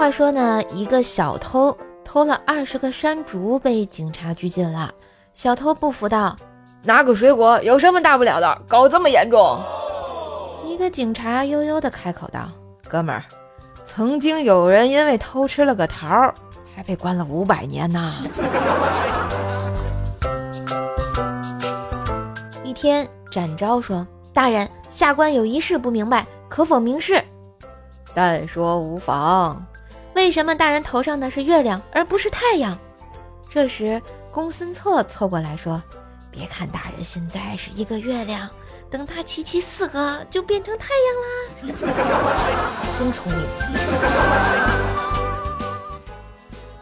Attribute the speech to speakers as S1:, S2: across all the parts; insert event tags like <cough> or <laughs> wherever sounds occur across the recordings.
S1: 话说呢，一个小偷偷了二十个山竹，被警察拘禁了。小偷不服道：“
S2: 拿个水果有什么大不了的？搞这么严重？”
S1: 一个警察悠悠地开口道：“哥们儿，曾经有人因为偷吃了个桃，还被关了五百年呢。<laughs> ”一天，展昭说：“大人，下官有一事不明白，可否明示？”
S2: 但说无妨。
S1: 为什么大人头上的是月亮，而不是太阳？这时，公孙策凑过来说：“别看大人现在是一个月亮，等他齐齐四个，就变成太阳啦！” <laughs> 真聪明。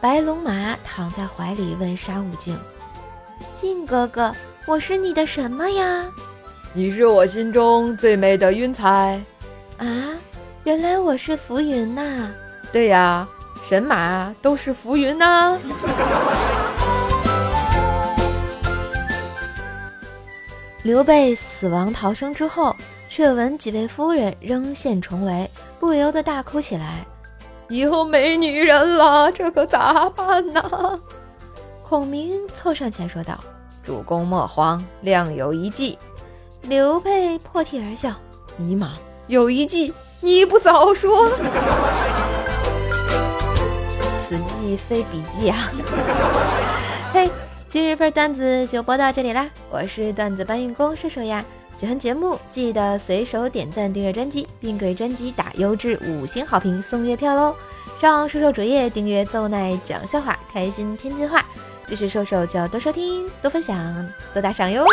S1: 白龙马躺在怀里问沙悟净：“靖哥哥，我是你的什么呀？”“
S2: 你是我心中最美的云彩。”“
S1: 啊，原来我是浮云呐！”
S2: 对呀，神马都是浮云呐。
S1: 刘备死亡逃生之后，却闻几位夫人仍现重围，不由得大哭起来。
S2: 以后没女人了，这可咋办呢？
S1: 孔明凑上前说道：“
S2: 主公莫慌，亮有一计。”
S1: 刘备破涕而笑：“
S2: 尼玛，有一计，你不早说！”
S1: 此计非彼计啊！<laughs> 嘿，今日份段子就播到这里啦！我是段子搬运工射手呀，喜欢节目记得随手点赞、订阅专辑，并给专辑打优质五星好评送月票喽！上瘦瘦主页订阅奏奈讲笑话，开心天津话，支持瘦瘦就要多收听、多分享、多打赏哟！